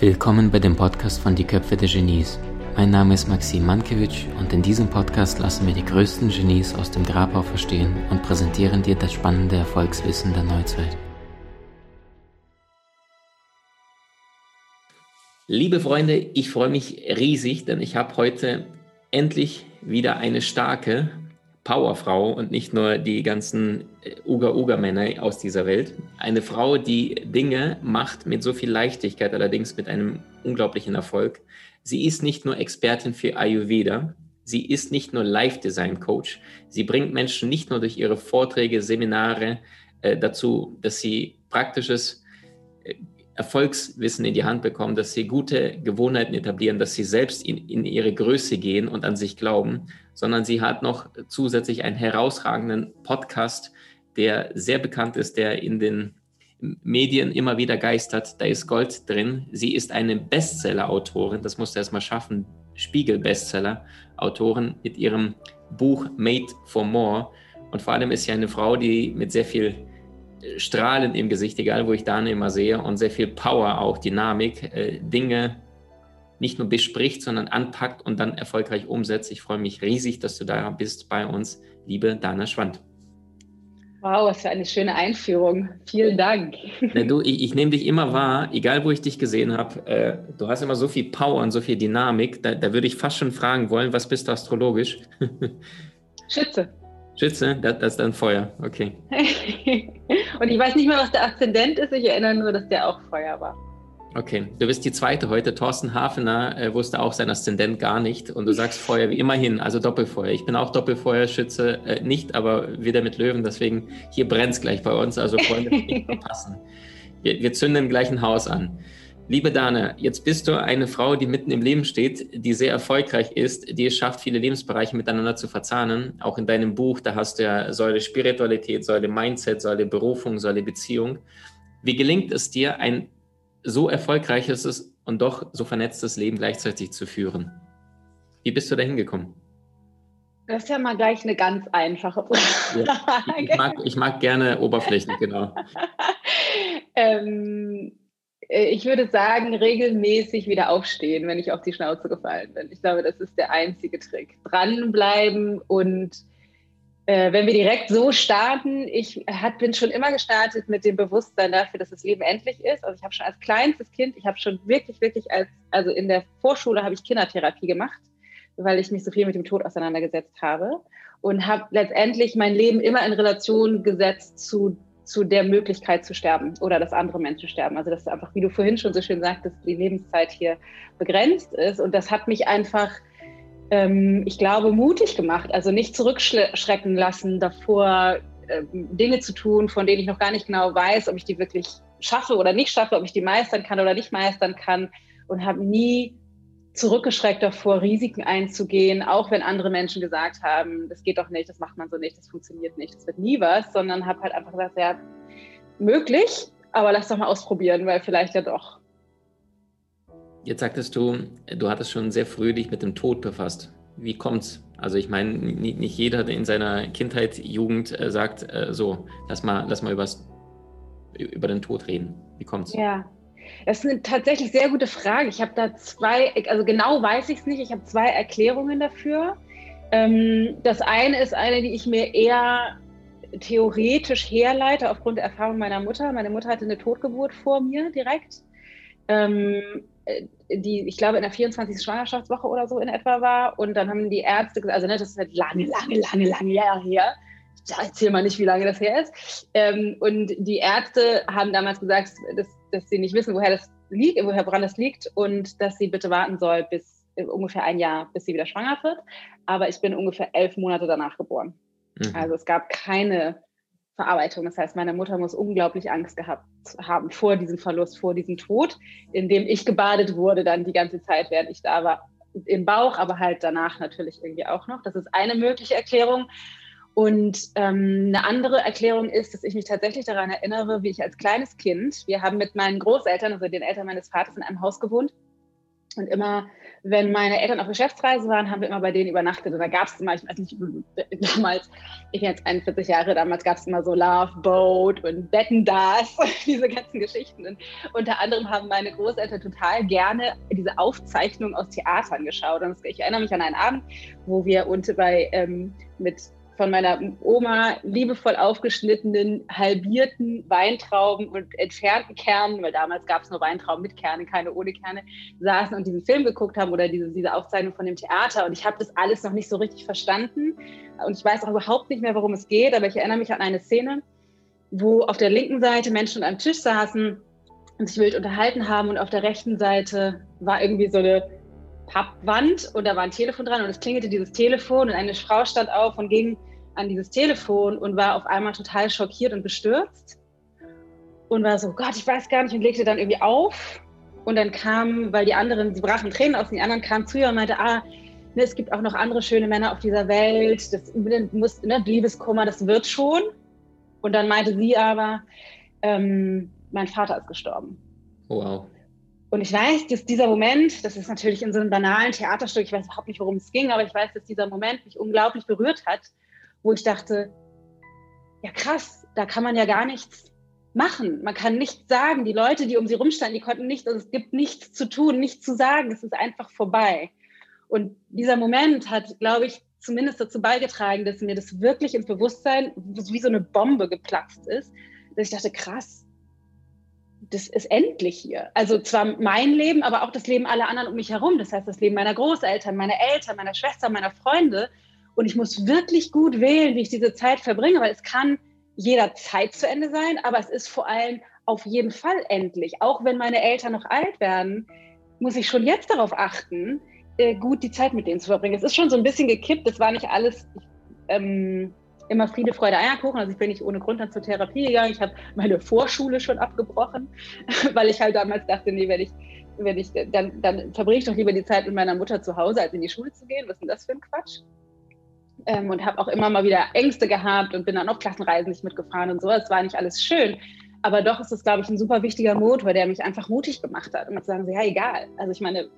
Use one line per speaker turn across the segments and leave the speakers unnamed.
Willkommen bei dem Podcast von Die Köpfe der Genies. Mein Name ist Maxim Mankewitsch und in diesem Podcast lassen wir die größten Genies aus dem Grabau verstehen und präsentieren dir das spannende Erfolgswissen der Neuzeit.
Liebe Freunde, ich freue mich riesig, denn ich habe heute endlich wieder eine starke Powerfrau und nicht nur die ganzen Uga-Uga-Männer aus dieser Welt. Eine Frau, die Dinge macht mit so viel Leichtigkeit, allerdings mit einem unglaublichen Erfolg. Sie ist nicht nur Expertin für Ayurveda, sie ist nicht nur Life-Design-Coach, sie bringt Menschen nicht nur durch ihre Vorträge, Seminare äh, dazu, dass sie praktisches äh, Erfolgswissen in die Hand bekommen, dass sie gute Gewohnheiten etablieren, dass sie selbst in, in ihre Größe gehen und an sich glauben, sondern sie hat noch zusätzlich einen herausragenden Podcast, der sehr bekannt ist, der in den Medien immer wieder geistert. Da ist Gold drin. Sie ist eine Bestseller-Autorin, das musste erst mal schaffen, Spiegel-Bestseller-Autorin mit ihrem Buch Made for More. Und vor allem ist sie eine Frau, die mit sehr viel Strahlen im Gesicht, egal wo ich Dane immer sehe, und sehr viel Power, auch Dynamik, äh, Dinge nicht nur bespricht, sondern anpackt und dann erfolgreich umsetzt. Ich freue mich riesig, dass du da bist bei uns, liebe Dana Schwand.
Wow, was für eine schöne Einführung. Vielen Dank.
Ja, du, ich, ich nehme dich immer wahr, egal wo ich dich gesehen habe. Äh, du hast immer so viel Power und so viel Dynamik. Da, da würde ich fast schon fragen wollen, was bist du astrologisch?
Schütze.
Schütze, das, das ist dann Feuer, okay.
und ich weiß nicht mehr, was der Aszendent ist. Ich erinnere nur, dass der auch Feuer war.
Okay, du bist die zweite heute. Thorsten Hafener äh, wusste auch sein Aszendent gar nicht und du sagst Feuer wie immerhin, also Doppelfeuer. Ich bin auch Doppelfeuerschütze, äh, nicht, aber wieder mit Löwen, deswegen hier brennt es gleich bei uns, also Freunde, nicht verpassen. Wir, wir zünden gleich ein Haus an. Liebe Dana, jetzt bist du eine Frau, die mitten im Leben steht, die sehr erfolgreich ist, die es schafft, viele Lebensbereiche miteinander zu verzahnen. Auch in deinem Buch, da hast du ja Säule Spiritualität, Säule Mindset, Säule Berufung, Säule Beziehung. Wie gelingt es dir, ein so erfolgreiches und doch so vernetztes Leben gleichzeitig zu führen. Wie bist du da hingekommen?
Das ist ja mal gleich eine ganz einfache
Frage. Ja, ich, mag, ich, mag, gerne oberflächlich, genau.
ähm, äh, ich würde sagen, regelmäßig wieder aufstehen, wenn ich auf die Schnauze gefallen bin. Ich glaube, das ist der einzige Trick. Dranbleiben und äh, wenn wir direkt so starten, ich hat, bin schon immer gestartet mit dem Bewusstsein dafür, dass das Leben endlich ist. Also ich habe schon als kleinstes Kind, ich habe schon wirklich, wirklich als, also in der Vorschule habe ich Kindertherapie gemacht, weil ich mich so viel mit dem Tod auseinandergesetzt habe und habe letztendlich mein Leben immer in Relation gesetzt zu zu der Möglichkeit zu sterben oder dass andere Menschen sterben. Also dass einfach, wie du vorhin schon so schön sagtest, die Lebenszeit hier begrenzt ist. Und das hat mich einfach ähm, ich glaube, mutig gemacht. Also nicht zurückschrecken lassen davor, äh, Dinge zu tun, von denen ich noch gar nicht genau weiß, ob ich die wirklich schaffe oder nicht schaffe, ob ich die meistern kann oder nicht meistern kann. Und habe nie zurückgeschreckt davor, Risiken einzugehen, auch wenn andere Menschen gesagt haben, das geht doch nicht, das macht man so nicht, das funktioniert nicht, das wird nie was, sondern habe halt einfach gesagt, ja, möglich, aber lass doch mal ausprobieren, weil vielleicht ja doch.
Jetzt sagtest du, du hattest schon sehr früh dich mit dem Tod befasst. Wie kommt's? Also ich meine, nicht jeder in seiner Kindheit, Jugend äh, sagt äh, so, lass mal, lass mal übers, über den Tod reden. Wie kommt's?
Ja, das ist eine tatsächlich sehr gute Frage. Ich habe da zwei, also genau weiß ich es nicht. Ich habe zwei Erklärungen dafür. Ähm, das eine ist eine, die ich mir eher theoretisch herleite aufgrund der Erfahrung meiner Mutter. Meine Mutter hatte eine Totgeburt vor mir direkt. Ähm, äh, die, ich glaube, in der 24. Schwangerschaftswoche oder so in etwa war. Und dann haben die Ärzte gesagt, also ne, das ist halt lange, lange, lange, lange Jahre her. Ich erzähle mal nicht, wie lange das her ist. Ähm, und die Ärzte haben damals gesagt, dass, dass sie nicht wissen, woher das liegt, woher woran das liegt und dass sie bitte warten soll bis äh, ungefähr ein Jahr, bis sie wieder schwanger wird. Aber ich bin ungefähr elf Monate danach geboren. Mhm. Also es gab keine Verarbeitung. Das heißt, meine Mutter muss unglaublich Angst gehabt haben vor diesem Verlust, vor diesem Tod, in dem ich gebadet wurde dann die ganze Zeit, während ich da war. Im Bauch, aber halt danach natürlich irgendwie auch noch. Das ist eine mögliche Erklärung. Und ähm, eine andere Erklärung ist, dass ich mich tatsächlich daran erinnere, wie ich als kleines Kind, wir haben mit meinen Großeltern, also den Eltern meines Vaters, in einem Haus gewohnt. Und immer, wenn meine Eltern auf Geschäftsreise waren, haben wir immer bei denen übernachtet. Und da gab es immer, ich weiß nicht, damals, ich bin jetzt 41 Jahre, damals gab es immer so Love Boat und Betten das, diese ganzen Geschichten. Und unter anderem haben meine Großeltern total gerne diese Aufzeichnungen aus Theatern geschaut. Und ich erinnere mich an einen Abend, wo wir unten bei ähm, mit von meiner Oma liebevoll aufgeschnittenen, halbierten Weintrauben und entfernten Kernen, weil damals gab es nur Weintrauben mit Kernen, keine ohne Kerne, saßen und diesen Film geguckt haben oder diese, diese Aufzeichnung von dem Theater. Und ich habe das alles noch nicht so richtig verstanden. Und ich weiß auch überhaupt nicht mehr, worum es geht, aber ich erinnere mich an eine Szene, wo auf der linken Seite Menschen einem Tisch saßen und sich wild unterhalten haben und auf der rechten Seite war irgendwie so eine Pappwand und da war ein Telefon dran und es klingelte dieses Telefon und eine Frau stand auf und ging an dieses Telefon und war auf einmal total schockiert und bestürzt und war so, Gott, ich weiß gar nicht und legte dann irgendwie auf und dann kam, weil die anderen, sie brachen Tränen aus, und die anderen kamen zu ihr und meinte, ah, ne, es gibt auch noch andere schöne Männer auf dieser Welt, das muss, ne, Liebeskummer, das wird schon. Und dann meinte sie aber, ähm, mein Vater ist gestorben.
Wow.
Und ich weiß, dass dieser Moment, das ist natürlich in so einem banalen Theaterstück, ich weiß überhaupt nicht, worum es ging, aber ich weiß, dass dieser Moment mich unglaublich berührt hat wo ich dachte, ja krass, da kann man ja gar nichts machen. Man kann nichts sagen. Die Leute, die um sie rumstanden, die konnten nichts, also es gibt nichts zu tun, nichts zu sagen. Es ist einfach vorbei. Und dieser Moment hat, glaube ich, zumindest dazu beigetragen, dass mir das wirklich ins Bewusstsein wie so eine Bombe geplatzt ist, dass ich dachte, krass, das ist endlich hier. Also zwar mein Leben, aber auch das Leben aller anderen um mich herum. Das heißt, das Leben meiner Großeltern, meiner Eltern, meiner Schwester, meiner Freunde. Und ich muss wirklich gut wählen, wie ich diese Zeit verbringe, weil es kann jederzeit zu Ende sein, aber es ist vor allem auf jeden Fall endlich. Auch wenn meine Eltern noch alt werden, muss ich schon jetzt darauf achten, äh, gut die Zeit mit denen zu verbringen. Es ist schon so ein bisschen gekippt. Es war nicht alles ähm, immer Friede, Freude, Eierkuchen. Also ich bin nicht ohne Grund dann zur Therapie gegangen. Ich habe meine Vorschule schon abgebrochen, weil ich halt damals dachte, nee, wenn ich, wenn ich, dann, dann verbringe ich doch lieber die Zeit mit meiner Mutter zu Hause, als in die Schule zu gehen. Was ist denn das für ein Quatsch? Ähm, und habe auch immer mal wieder Ängste gehabt und bin dann auf Klassenreisen nicht mitgefahren und so. Es war nicht alles schön. Aber doch ist es, glaube ich, ein super wichtiger Motor, der mich einfach mutig gemacht hat. Und zu sagen, ja, egal. Also ich meine,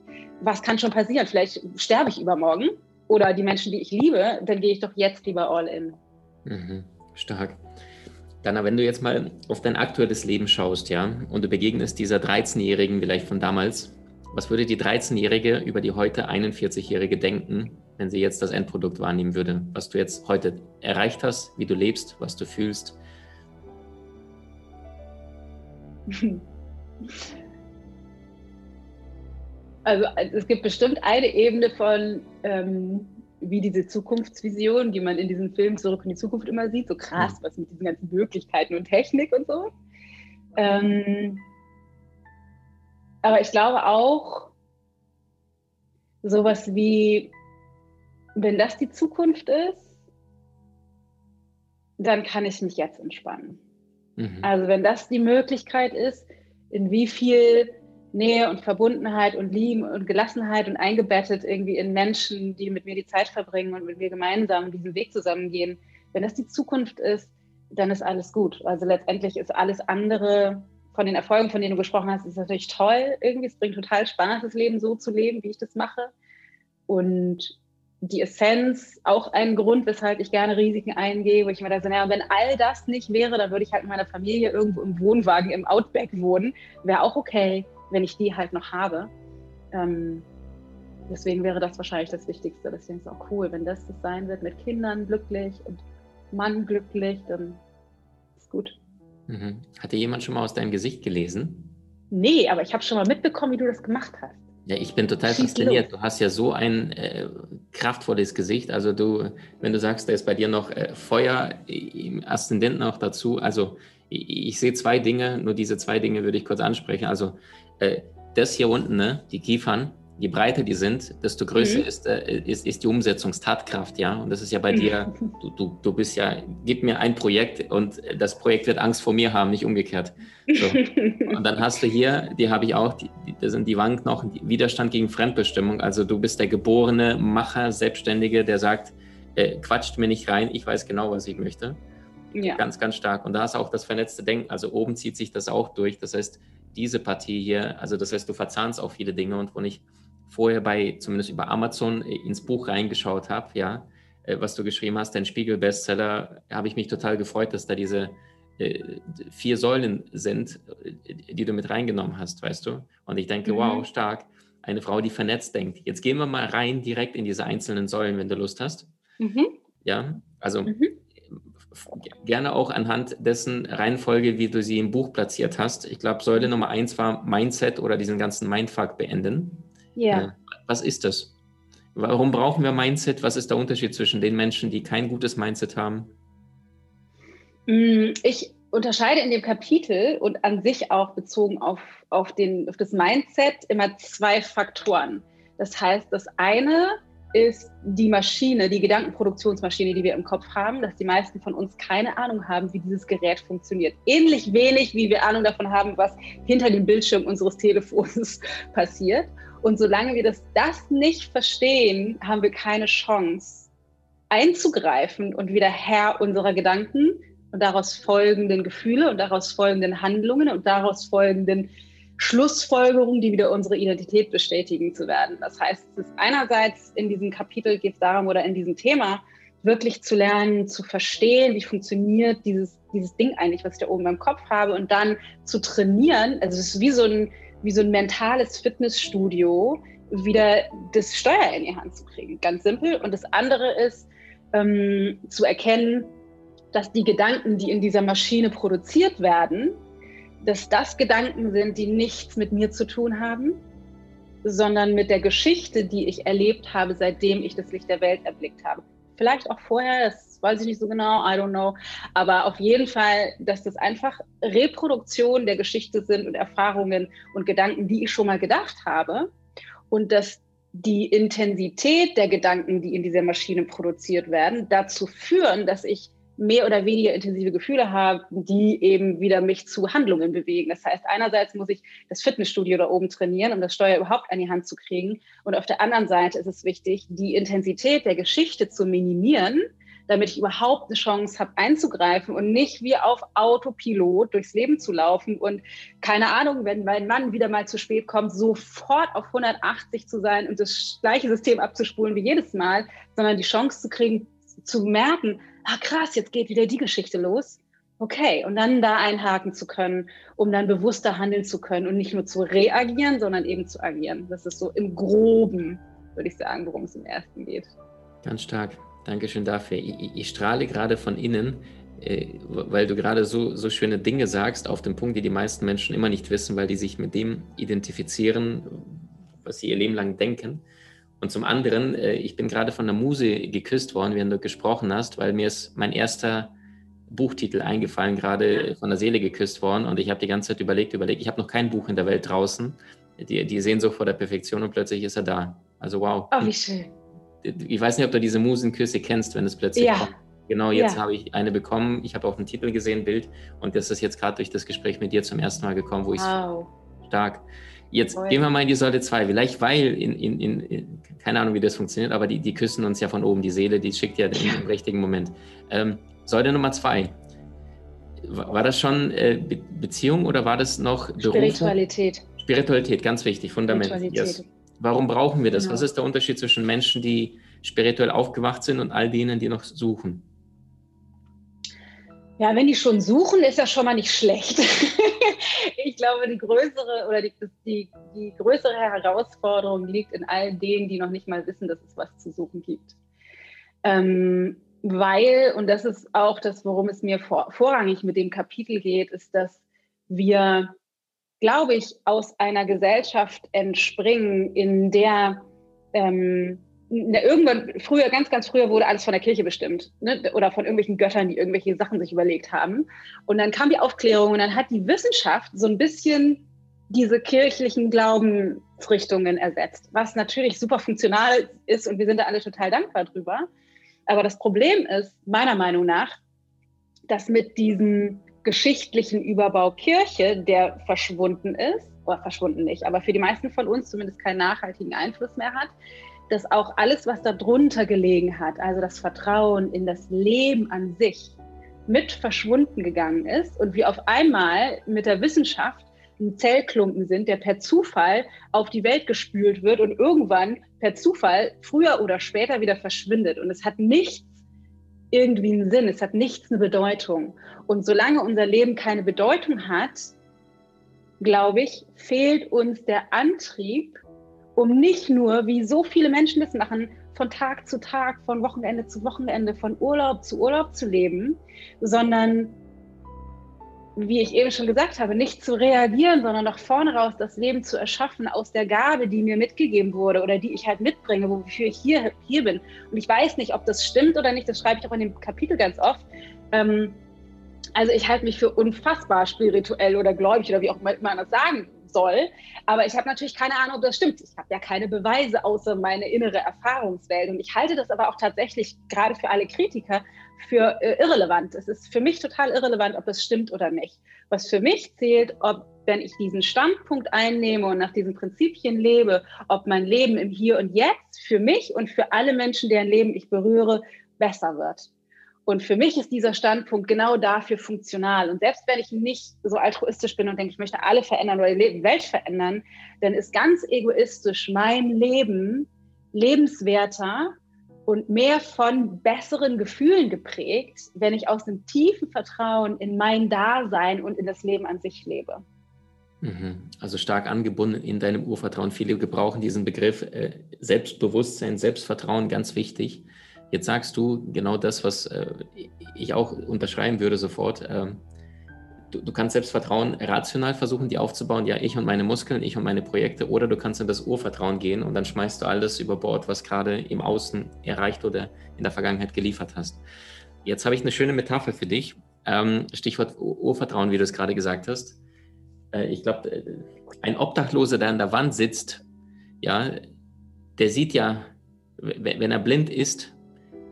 was kann schon passieren? Vielleicht sterbe ich übermorgen oder die Menschen, die ich liebe, dann gehe ich doch jetzt lieber all in.
Mhm, stark. Dana, wenn du jetzt mal auf dein aktuelles Leben schaust, ja, und du begegnest dieser 13-Jährigen vielleicht von damals, was würde die 13-Jährige über die heute 41-Jährige denken, wenn sie jetzt das Endprodukt wahrnehmen würde, was du jetzt heute erreicht hast, wie du lebst, was du fühlst?
Also es gibt bestimmt eine Ebene von, ähm, wie diese Zukunftsvision, die man in diesem Film Zurück in die Zukunft immer sieht, so krass, was mit diesen ganzen Möglichkeiten und Technik und so. Ähm, aber ich glaube auch, sowas wie wenn das die Zukunft ist, dann kann ich mich jetzt entspannen. Mhm. Also wenn das die Möglichkeit ist, in wie viel Nähe und Verbundenheit und Liebe und Gelassenheit und eingebettet irgendwie in Menschen, die mit mir die Zeit verbringen und mit mir gemeinsam diesen Weg zusammengehen, wenn das die Zukunft ist, dann ist alles gut. Also letztendlich ist alles andere von den Erfolgen, von denen du gesprochen hast, ist natürlich toll. Irgendwie, es bringt total Spaß, das Leben so zu leben, wie ich das mache. Und die Essenz auch ein Grund, weshalb ich gerne Risiken eingehe, wo ich mir da so, naja, wenn all das nicht wäre, dann würde ich halt mit meiner Familie irgendwo im Wohnwagen im Outback wohnen. Wäre auch okay, wenn ich die halt noch habe. Ähm, deswegen wäre das wahrscheinlich das Wichtigste. Deswegen ist es auch cool, wenn das das sein wird, mit Kindern glücklich und Mann glücklich, dann ist gut.
Mhm. Hat dir jemand schon mal aus deinem Gesicht gelesen?
Nee, aber ich habe schon mal mitbekommen, wie du das gemacht hast.
Ja, ich bin total Schieß fasziniert. Los. Du hast ja so ein äh, kraftvolles Gesicht. Also du, wenn du sagst, da ist bei dir noch äh, Feuer im Aszendenten auch dazu. Also ich, ich, sehe zwei Dinge, nur diese zwei Dinge würde ich kurz ansprechen. Also äh, das hier unten, ne, die Kiefern, je breiter die sind, desto größer mhm. ist, äh, ist, ist die Umsetzungstatkraft, ja. Und das ist ja bei dir, du, du, du bist ja, gib mir ein Projekt und das Projekt wird Angst vor mir haben, nicht umgekehrt. So. Und dann hast du hier, die habe ich auch, die, da sind die Wangenknochen, Widerstand gegen Fremdbestimmung. Also du bist der geborene Macher, Selbstständige, der sagt, äh, quatscht mir nicht rein, ich weiß genau, was ich möchte. Ja. Ganz, ganz stark. Und da hast du auch das vernetzte Denken. Also oben zieht sich das auch durch. Das heißt, diese Partie hier, also das heißt, du verzahnst auch viele Dinge und wo nicht vorher bei, zumindest über Amazon, äh, ins Buch reingeschaut habe, ja, äh, was du geschrieben hast, dein Spiegel-Bestseller, habe ich mich total gefreut, dass da diese äh, vier Säulen sind, die du mit reingenommen hast, weißt du? Und ich denke, mhm. wow, stark. Eine Frau, die vernetzt denkt. Jetzt gehen wir mal rein direkt in diese einzelnen Säulen, wenn du Lust hast. Mhm. Ja, also mhm. gerne auch anhand dessen Reihenfolge, wie du sie im Buch platziert hast. Ich glaube, Säule Nummer eins war Mindset oder diesen ganzen Mindfuck beenden. Ja. Äh, was ist das? Warum brauchen wir Mindset? Was ist der Unterschied zwischen den Menschen, die kein gutes Mindset haben?
Mm, ich unterscheide in dem Kapitel und an sich auch bezogen auf, auf, den, auf das Mindset immer zwei Faktoren. Das heißt, das eine ist die Maschine, die Gedankenproduktionsmaschine, die wir im Kopf haben, dass die meisten von uns keine Ahnung haben, wie dieses Gerät funktioniert. Ähnlich wenig, wie wir Ahnung davon haben, was hinter dem Bildschirm unseres Telefons passiert. Und solange wir das, das nicht verstehen, haben wir keine Chance einzugreifen und wieder Herr unserer Gedanken und daraus folgenden Gefühle und daraus folgenden Handlungen und daraus folgenden Schlussfolgerungen, die wieder unsere Identität bestätigen zu werden. Das heißt, es ist einerseits in diesem Kapitel geht es darum oder in diesem Thema wirklich zu lernen, zu verstehen, wie funktioniert dieses, dieses Ding eigentlich, was ich da oben im Kopf habe und dann zu trainieren. Also es ist wie so ein, wie so ein mentales Fitnessstudio, wieder das Steuer in die Hand zu kriegen. Ganz simpel. Und das andere ist ähm, zu erkennen, dass die Gedanken, die in dieser Maschine produziert werden, dass das Gedanken sind, die nichts mit mir zu tun haben, sondern mit der Geschichte, die ich erlebt habe, seitdem ich das Licht der Welt erblickt habe. Vielleicht auch vorher, das weiß ich nicht so genau, I don't know. Aber auf jeden Fall, dass das einfach Reproduktionen der Geschichte sind und Erfahrungen und Gedanken, die ich schon mal gedacht habe. Und dass die Intensität der Gedanken, die in dieser Maschine produziert werden, dazu führen, dass ich mehr oder weniger intensive Gefühle habe, die eben wieder mich zu Handlungen bewegen. Das heißt, einerseits muss ich das Fitnessstudio da oben trainieren, um das Steuer überhaupt an die Hand zu kriegen. Und auf der anderen Seite ist es wichtig, die Intensität der Geschichte zu minimieren, damit ich überhaupt eine Chance habe einzugreifen und nicht wie auf Autopilot durchs Leben zu laufen und keine Ahnung, wenn mein Mann wieder mal zu spät kommt, sofort auf 180 zu sein und das gleiche System abzuspulen wie jedes Mal, sondern die Chance zu kriegen, zu merken, ah krass, jetzt geht wieder die Geschichte los. Okay, und dann da einhaken zu können, um dann bewusster handeln zu können und nicht nur zu reagieren, sondern eben zu agieren. Das ist so im Groben, würde ich sagen, worum es im ersten geht.
Ganz stark. Dankeschön dafür. Ich, ich strahle gerade von innen, äh, weil du gerade so, so schöne Dinge sagst, auf den Punkt, die die meisten Menschen immer nicht wissen, weil die sich mit dem identifizieren, was sie ihr Leben lang denken. Und zum anderen, äh, ich bin gerade von der Muse geküsst worden, während du gesprochen hast, weil mir ist mein erster Buchtitel eingefallen, gerade von der Seele geküsst worden. Und ich habe die ganze Zeit überlegt, überlegt, ich habe noch kein Buch in der Welt draußen. Die, die Sehnsucht vor der Perfektion und plötzlich ist er da. Also wow.
Oh, wie schön.
Ich weiß nicht, ob du diese Musenküsse kennst, wenn es plötzlich ja. kommt. Genau, jetzt ja. habe ich eine bekommen. Ich habe auch einen Titel gesehen, Bild. Und das ist jetzt gerade durch das Gespräch mit dir zum ersten Mal gekommen, wo ich wow. stark Jetzt Voll. gehen wir mal in die Säule 2. Vielleicht, weil, in, in, in, keine Ahnung, wie das funktioniert, aber die, die küssen uns ja von oben. Die Seele, die schickt ja im, im richtigen Moment. Ähm, Säule Nummer 2. War, war, das schon äh, Be Beziehung oder war das noch
Beruf? Spiritualität.
Spiritualität, ganz wichtig, Fundament. Yes. Warum brauchen wir das? Genau. Was ist der Unterschied zwischen Menschen, die spirituell aufgewacht sind und all denen, die noch suchen?
Ja, wenn die schon suchen, ist das schon mal nicht schlecht. ich glaube, die größere oder die, die, die größere Herausforderung liegt in all denen, die noch nicht mal wissen, dass es was zu suchen gibt. Ähm, weil, und das ist auch das, worum es mir vor, vorrangig mit dem Kapitel geht, ist, dass wir, glaube ich, aus einer Gesellschaft entspringen, in der ähm, irgendwann, früher, ganz, ganz früher wurde alles von der Kirche bestimmt ne? oder von irgendwelchen Göttern, die irgendwelche Sachen sich überlegt haben. Und dann kam die Aufklärung und dann hat die Wissenschaft so ein bisschen diese kirchlichen Glaubensrichtungen ersetzt, was natürlich super funktional ist und wir sind da alle total dankbar drüber. Aber das Problem ist, meiner Meinung nach, dass mit diesem geschichtlichen Überbau Kirche, der verschwunden ist, oder verschwunden nicht, aber für die meisten von uns zumindest keinen nachhaltigen Einfluss mehr hat, dass auch alles, was darunter gelegen hat, also das Vertrauen in das Leben an sich, mit verschwunden gegangen ist und wir auf einmal mit der Wissenschaft ein Zellklumpen sind, der per Zufall auf die Welt gespült wird und irgendwann per Zufall früher oder später wieder verschwindet. Und es hat nichts irgendwie einen Sinn, es hat nichts eine Bedeutung. Und solange unser Leben keine Bedeutung hat, glaube ich, fehlt uns der Antrieb, um nicht nur, wie so viele Menschen das machen, von Tag zu Tag, von Wochenende zu Wochenende, von Urlaub zu Urlaub zu leben, sondern wie ich eben schon gesagt habe, nicht zu reagieren, sondern nach vorne raus das Leben zu erschaffen aus der Gabe, die mir mitgegeben wurde oder die ich halt mitbringe, wofür ich hier, hier bin. Und ich weiß nicht, ob das stimmt oder nicht, das schreibe ich auch in dem Kapitel ganz oft. Ähm, also ich halte mich für unfassbar spirituell oder gläubig oder wie auch immer man das sagen soll. Aber ich habe natürlich keine Ahnung, ob das stimmt. Ich habe ja keine Beweise außer meine innere Erfahrungswelt. Und ich halte das aber auch tatsächlich gerade für alle Kritiker für äh, irrelevant. Es ist für mich total irrelevant, ob es stimmt oder nicht. Was für mich zählt, ob wenn ich diesen Standpunkt einnehme und nach diesen Prinzipien lebe, ob mein Leben im Hier und Jetzt für mich und für alle Menschen, deren Leben ich berühre, besser wird. Und für mich ist dieser Standpunkt genau dafür funktional. Und selbst wenn ich nicht so altruistisch bin und denke, ich möchte alle verändern oder die Welt verändern, dann ist ganz egoistisch mein Leben lebenswerter und mehr von besseren Gefühlen geprägt, wenn ich aus einem tiefen Vertrauen in mein Dasein und in das Leben an sich lebe.
Mhm. Also stark angebunden in deinem Urvertrauen. Viele gebrauchen diesen Begriff äh, Selbstbewusstsein, Selbstvertrauen, ganz wichtig. Jetzt sagst du genau das, was äh, ich auch unterschreiben würde sofort. Ähm, du, du, kannst Selbstvertrauen rational versuchen, die aufzubauen. Ja, ich und meine Muskeln, ich und meine Projekte. Oder du kannst in das Urvertrauen gehen und dann schmeißt du alles über Bord, was gerade im Außen erreicht oder in der Vergangenheit geliefert hast. Jetzt habe ich eine schöne Metapher für dich. Ähm, Stichwort Urvertrauen, wie du es gerade gesagt hast. Äh, ich glaube, äh, ein Obdachloser, der an der Wand sitzt, ja, der sieht ja, wenn er blind ist,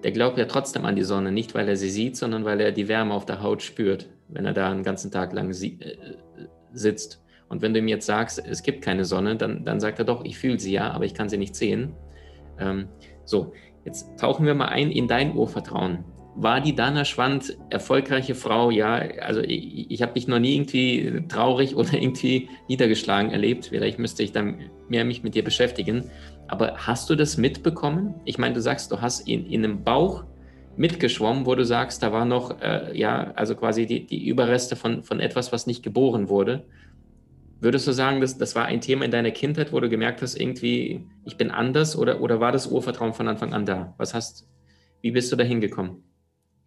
der glaubt ja trotzdem an die Sonne, nicht weil er sie sieht, sondern weil er die Wärme auf der Haut spürt, wenn er da einen ganzen Tag lang äh, sitzt. Und wenn du ihm jetzt sagst, es gibt keine Sonne, dann, dann sagt er doch, ich fühle sie ja, aber ich kann sie nicht sehen. Ähm, so, jetzt tauchen wir mal ein in dein Urvertrauen. War die Dana Schwand erfolgreiche Frau? Ja, also ich, ich habe dich noch nie irgendwie traurig oder irgendwie niedergeschlagen erlebt. Vielleicht müsste ich dann mehr mich mit dir beschäftigen. Aber hast du das mitbekommen? Ich meine, du sagst, du hast in, in einem Bauch mitgeschwommen, wo du sagst, da war noch, äh, ja, also quasi die, die Überreste von, von etwas, was nicht geboren wurde. Würdest du sagen, dass, das war ein Thema in deiner Kindheit, wo du gemerkt hast, irgendwie, ich bin anders oder, oder war das Urvertrauen von Anfang an da? Was hast, wie bist du da hingekommen?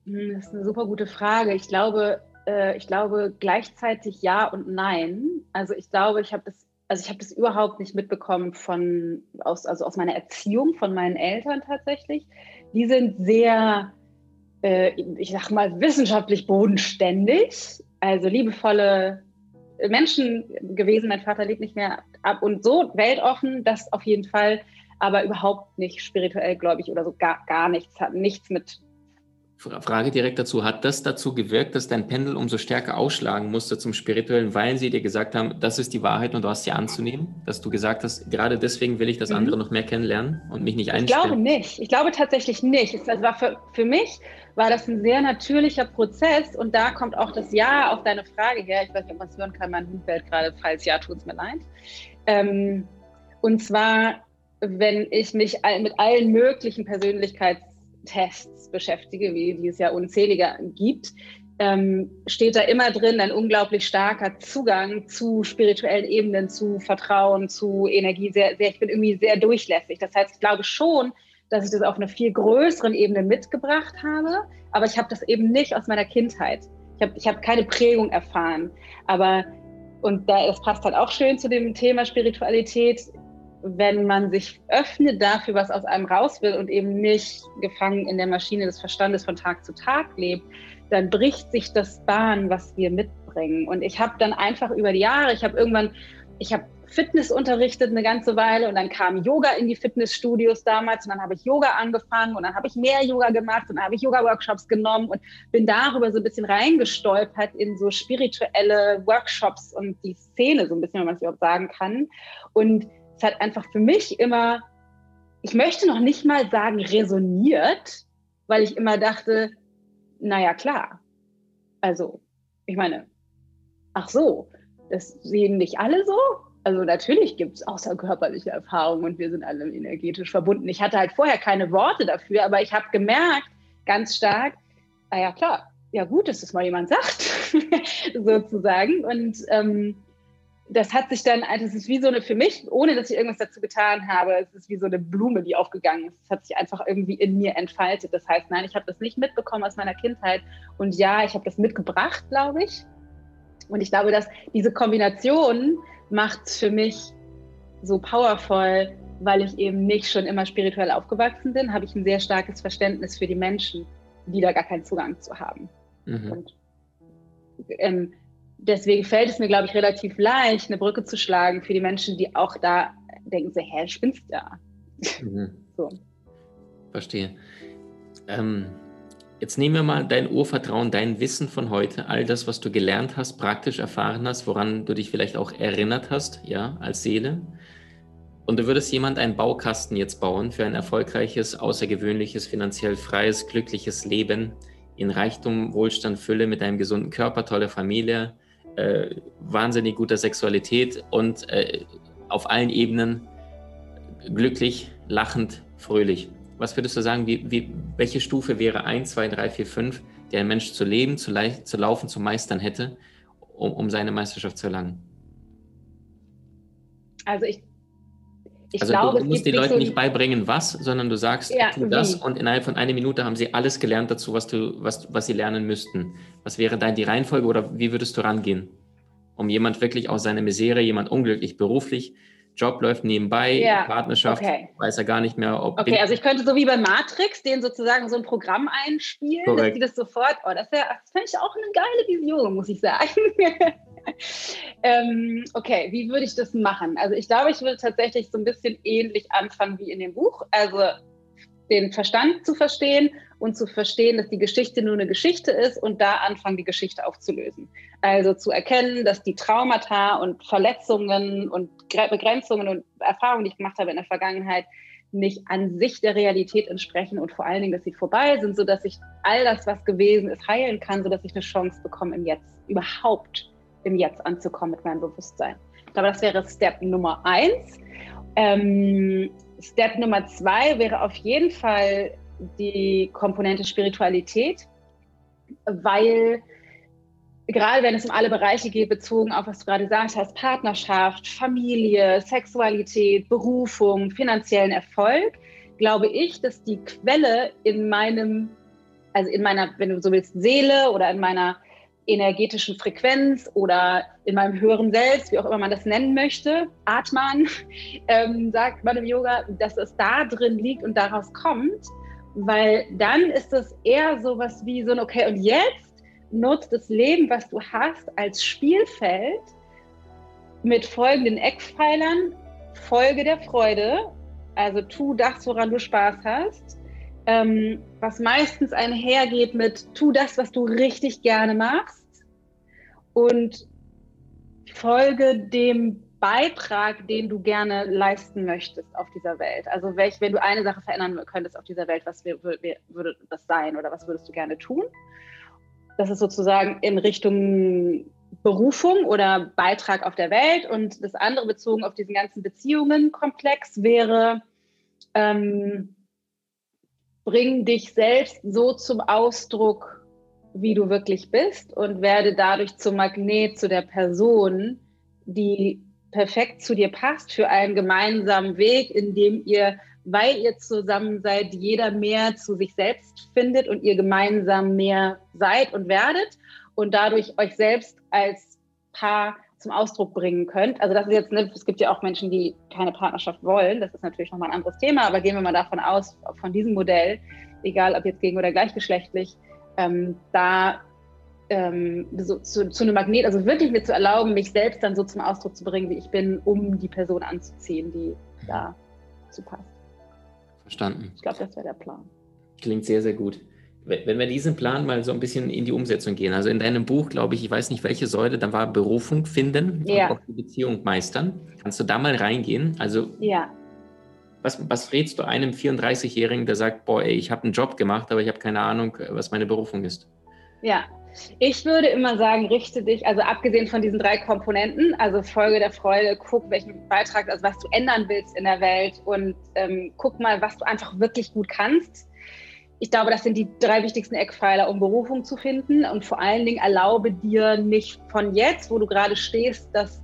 Hm, das ist eine super gute Frage. Ich glaube, äh, ich glaube gleichzeitig ja und nein. Also ich glaube, ich habe das also ich habe das überhaupt nicht mitbekommen von aus, also aus meiner Erziehung von meinen Eltern tatsächlich. Die sind sehr, äh, ich sag mal, wissenschaftlich bodenständig, also liebevolle Menschen gewesen. Mein Vater lebt nicht mehr ab und so weltoffen, das auf jeden Fall, aber überhaupt nicht spirituell gläubig oder so gar, gar nichts, hat nichts mit
Frage direkt dazu. Hat das dazu gewirkt, dass dein Pendel umso stärker ausschlagen musste zum Spirituellen, weil sie dir gesagt haben, das ist die Wahrheit und du hast sie anzunehmen? Dass du gesagt hast, gerade deswegen will ich das mhm. andere noch mehr kennenlernen und mich nicht einstellen?
Ich glaube nicht. Ich glaube tatsächlich nicht. Es war für, für mich war das ein sehr natürlicher Prozess und da kommt auch das Ja auf deine Frage her. Ich weiß nicht, ob man es hören kann, mein Hund fällt gerade, falls ja, tut es mir leid. Ähm, und zwar, wenn ich mich mit allen möglichen Persönlichkeits Tests beschäftige, wie, wie es ja unzählige gibt, ähm, steht da immer drin ein unglaublich starker Zugang zu spirituellen Ebenen, zu Vertrauen, zu Energie. Sehr, sehr, ich bin irgendwie sehr durchlässig. Das heißt, ich glaube schon, dass ich das auf einer viel größeren Ebene mitgebracht habe, aber ich habe das eben nicht aus meiner Kindheit. Ich habe ich hab keine Prägung erfahren. Aber, und da, das passt halt auch schön zu dem Thema Spiritualität, wenn man sich öffnet dafür, was aus einem raus will und eben nicht gefangen in der Maschine des Verstandes von Tag zu Tag lebt, dann bricht sich das Bahn, was wir mitbringen. Und ich habe dann einfach über die Jahre, ich habe irgendwann, ich habe Fitness unterrichtet eine ganze Weile und dann kam Yoga in die Fitnessstudios damals und dann habe ich Yoga angefangen und dann habe ich mehr Yoga gemacht und dann habe ich Yoga-Workshops genommen und bin darüber so ein bisschen reingestolpert in so spirituelle Workshops und die Szene so ein bisschen, wenn man es überhaupt sagen kann. Und es hat einfach für mich immer, ich möchte noch nicht mal sagen resoniert, weil ich immer dachte, naja klar, also ich meine, ach so, das sehen nicht alle so. Also natürlich gibt es außerkörperliche Erfahrungen und wir sind alle energetisch verbunden. Ich hatte halt vorher keine Worte dafür, aber ich habe gemerkt, ganz stark, ah ja klar, ja gut, dass das mal jemand sagt, sozusagen. Und ähm, das hat sich dann, also es ist wie so eine, für mich, ohne dass ich irgendwas dazu getan habe, es ist wie so eine Blume, die aufgegangen ist. Es hat sich einfach irgendwie in mir entfaltet. Das heißt, nein, ich habe das nicht mitbekommen aus meiner Kindheit. Und ja, ich habe das mitgebracht, glaube ich. Und ich glaube, dass diese Kombination macht für mich so powerful, weil ich eben nicht schon immer spirituell aufgewachsen bin, habe ich ein sehr starkes Verständnis für die Menschen, die da gar keinen Zugang zu haben. Mhm. Und ähm, deswegen fällt es mir, glaube ich, relativ leicht, eine Brücke zu schlagen für die Menschen, die auch da denken, so, hä, spinnst da?
Mhm. So. Verstehe. Ähm, jetzt nehmen wir mal dein Urvertrauen, dein Wissen von heute, all das, was du gelernt hast, praktisch erfahren hast, woran du dich vielleicht auch erinnert hast, ja, als Seele. Und du würdest jemand einen Baukasten jetzt bauen für ein erfolgreiches, außergewöhnliches, finanziell freies, glückliches Leben in Reichtum, Wohlstand, Fülle mit einem gesunden Körper, tolle Familie, äh, wahnsinnig guter Sexualität und äh, auf allen Ebenen glücklich, lachend, fröhlich. Was würdest du sagen, wie, wie, welche Stufe wäre 1, 2, 3, 4, 5, der ein Mensch zu leben, zu, zu laufen, zu meistern hätte, um, um seine Meisterschaft zu erlangen?
Also ich
ich also glaube, du, musst den Leuten so nicht beibringen, was, sondern du sagst, ja, tu das und innerhalb von einer Minute haben sie alles gelernt dazu, was, du, was, was sie lernen müssten. Was wäre dann die Reihenfolge oder wie würdest du rangehen? Um jemand wirklich aus seiner Misere, jemand unglücklich beruflich, Job läuft nebenbei, ja, Partnerschaft, okay. weiß er gar nicht mehr,
ob. Okay, also ich könnte so wie bei Matrix den sozusagen so ein Programm einspielen, Korrekt. dass die das sofort, oh, das wäre, das fände ich auch eine geile Vision, muss ich sagen. ähm, okay, wie würde ich das machen? Also ich glaube, ich würde tatsächlich so ein bisschen ähnlich anfangen wie in dem Buch. Also den Verstand zu verstehen und zu verstehen, dass die Geschichte nur eine Geschichte ist und da anfangen, die Geschichte aufzulösen. Also zu erkennen, dass die Traumata und Verletzungen und Begrenzungen und Erfahrungen, die ich gemacht habe in der Vergangenheit, nicht an sich der Realität entsprechen und vor allen Dingen, dass sie vorbei sind, sodass ich all das, was gewesen ist, heilen kann, sodass ich eine Chance bekomme, im Jetzt überhaupt im Jetzt anzukommen mit meinem Bewusstsein. Ich glaube, das wäre Step Nummer eins. Ähm, Step Nummer zwei wäre auf jeden Fall die Komponente Spiritualität, weil gerade wenn es um alle Bereiche geht, bezogen auf, was du gerade gesagt hast, Partnerschaft, Familie, Sexualität, Berufung, finanziellen Erfolg, glaube ich, dass die Quelle in meinem, also in meiner, wenn du so willst, Seele oder in meiner energetischen Frequenz oder in meinem höheren Selbst, wie auch immer man das nennen möchte, Atman, ähm, sagt man im Yoga, dass es da drin liegt und daraus kommt, weil dann ist es eher so was wie so ein, okay, und jetzt nutzt das Leben, was du hast, als Spielfeld mit folgenden Eckpfeilern, Folge der Freude, also tu das, woran du Spaß hast, ähm, was meistens einhergeht mit tu das, was du richtig gerne machst. Und folge dem Beitrag, den du gerne leisten möchtest auf dieser Welt. Also welch, wenn du eine Sache verändern könntest auf dieser Welt, was würde das sein oder was würdest du gerne tun? Das ist sozusagen in Richtung Berufung oder Beitrag auf der Welt. Und das andere bezogen auf diesen ganzen Beziehungen-Komplex wäre, ähm, bring dich selbst so zum Ausdruck, wie du wirklich bist und werde dadurch zum Magnet zu der Person, die perfekt zu dir passt für einen gemeinsamen Weg, in dem ihr, weil ihr zusammen seid, jeder mehr zu sich selbst findet und ihr gemeinsam mehr seid und werdet und dadurch euch selbst als Paar zum Ausdruck bringen könnt. Also das ist jetzt, ne, es gibt ja auch Menschen, die keine Partnerschaft wollen. Das ist natürlich nochmal ein anderes Thema, aber gehen wir mal davon aus, von diesem Modell, egal ob jetzt gegen oder gleichgeschlechtlich, ähm, da ähm, so, zu, zu, einem Magnet, also wirklich mir zu erlauben, mich selbst dann so zum Ausdruck zu bringen, wie ich bin, um die Person anzuziehen, die da zu passt.
Verstanden.
Ich glaube, das wäre der Plan.
Klingt sehr, sehr gut wenn wir diesen Plan mal so ein bisschen in die Umsetzung gehen, also in deinem Buch, glaube ich, ich weiß nicht welche Säule, da war Berufung finden ja. und auch die Beziehung meistern. Kannst du da mal reingehen? Also, ja. was, was rätst du einem 34-Jährigen, der sagt, boah, ey, ich habe einen Job gemacht, aber ich habe keine Ahnung, was meine Berufung ist?
Ja, ich würde immer sagen, richte dich, also abgesehen von diesen drei Komponenten, also Folge der Freude, guck, welchen Beitrag, also was du ändern willst in der Welt und ähm, guck mal, was du einfach wirklich gut kannst. Ich glaube, das sind die drei wichtigsten Eckpfeiler, um Berufung zu finden. Und vor allen Dingen erlaube dir nicht von jetzt, wo du gerade stehst, das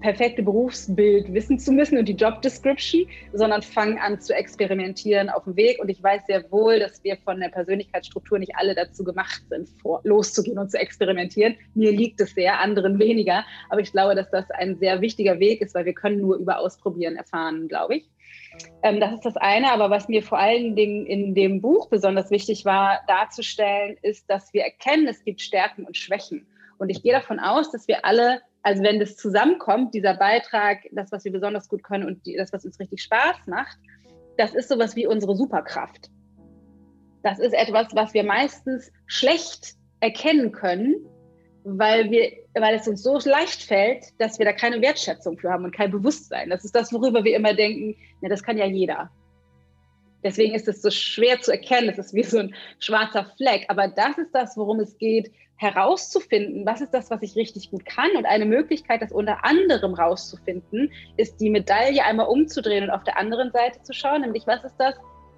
perfekte Berufsbild wissen zu müssen und die Job Description, sondern fangen an zu experimentieren auf dem Weg. Und ich weiß sehr wohl, dass wir von der Persönlichkeitsstruktur nicht alle dazu gemacht sind, vor, loszugehen und zu experimentieren. Mir liegt es sehr, anderen weniger. Aber ich glaube, dass das ein sehr wichtiger Weg ist, weil wir können nur über Ausprobieren erfahren, glaube ich. Ähm, das ist das eine. Aber was mir vor allen Dingen in dem Buch besonders wichtig war, darzustellen, ist, dass wir erkennen, es gibt Stärken und Schwächen. Und ich gehe davon aus, dass wir alle also wenn das zusammenkommt, dieser Beitrag, das, was wir besonders gut können und die, das, was uns richtig Spaß macht, das ist sowas wie unsere Superkraft. Das ist etwas, was wir meistens schlecht erkennen können, weil, wir, weil es uns so leicht fällt, dass wir da keine Wertschätzung für haben und kein Bewusstsein. Das ist das, worüber wir immer denken, ja, das kann ja jeder. Deswegen ist es so schwer zu erkennen. Es ist wie so ein schwarzer Fleck. Aber das ist das, worum es geht, herauszufinden, was ist das, was ich richtig gut kann. Und eine Möglichkeit, das unter anderem rauszufinden, ist die Medaille einmal umzudrehen und auf der anderen Seite zu schauen, nämlich was ist das,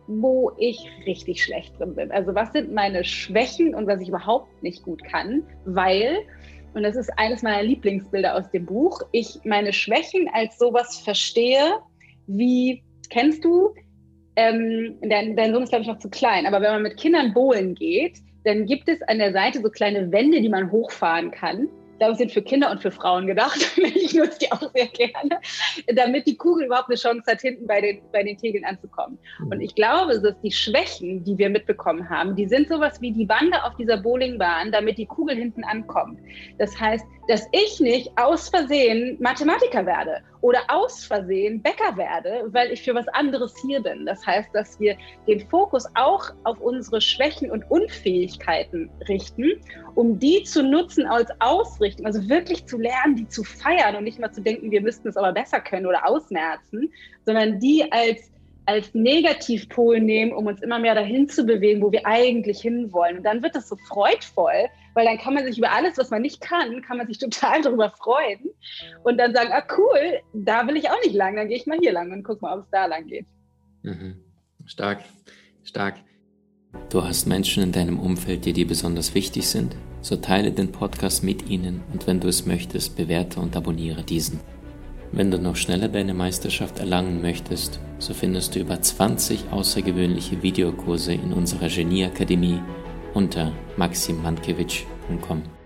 wo ich richtig schlecht drin bin. Also was sind meine Schwächen und was ich überhaupt nicht gut kann, weil, und das ist eines meiner Lieblingsbilder aus dem Buch, ich meine Schwächen als sowas verstehe, wie, kennst du, ähm, dein, dein Sohn ist, glaube ich, noch zu klein, aber wenn man mit Kindern bowlen geht, dann gibt es an der Seite so kleine Wände, die man hochfahren kann glaube, sind für Kinder und für Frauen gedacht. ich nutze die auch sehr gerne, damit die Kugel überhaupt eine Chance hat, hinten bei den, bei den Tegeln anzukommen. Mhm. Und ich glaube, dass die Schwächen, die wir mitbekommen haben, die sind sowas wie die Bande auf dieser Bowlingbahn, damit die Kugel hinten ankommt. Das heißt, dass ich nicht aus Versehen Mathematiker werde oder aus Versehen Bäcker werde, weil ich für was anderes hier bin. Das heißt, dass wir den Fokus auch auf unsere Schwächen und Unfähigkeiten richten, um die zu nutzen als Ausrichtung Richtung. Also wirklich zu lernen, die zu feiern und nicht mal zu denken, wir müssten es aber besser können oder ausmerzen, sondern die als, als Negativpol nehmen, um uns immer mehr dahin zu bewegen, wo wir eigentlich hinwollen. Und dann wird das so freudvoll, weil dann kann man sich über alles, was man nicht kann, kann man sich total darüber freuen und dann sagen, ah cool, da will ich auch nicht lang, dann gehe ich mal hier lang und guck mal, ob es da lang geht.
Mhm. Stark, stark.
Du hast Menschen in deinem Umfeld, die dir besonders wichtig sind? So teile den Podcast mit ihnen und wenn du es möchtest, bewerte und abonniere diesen. Wenn du noch schneller deine Meisterschaft erlangen möchtest, so findest du über 20 außergewöhnliche Videokurse in unserer Genieakademie unter maximandkevich.com.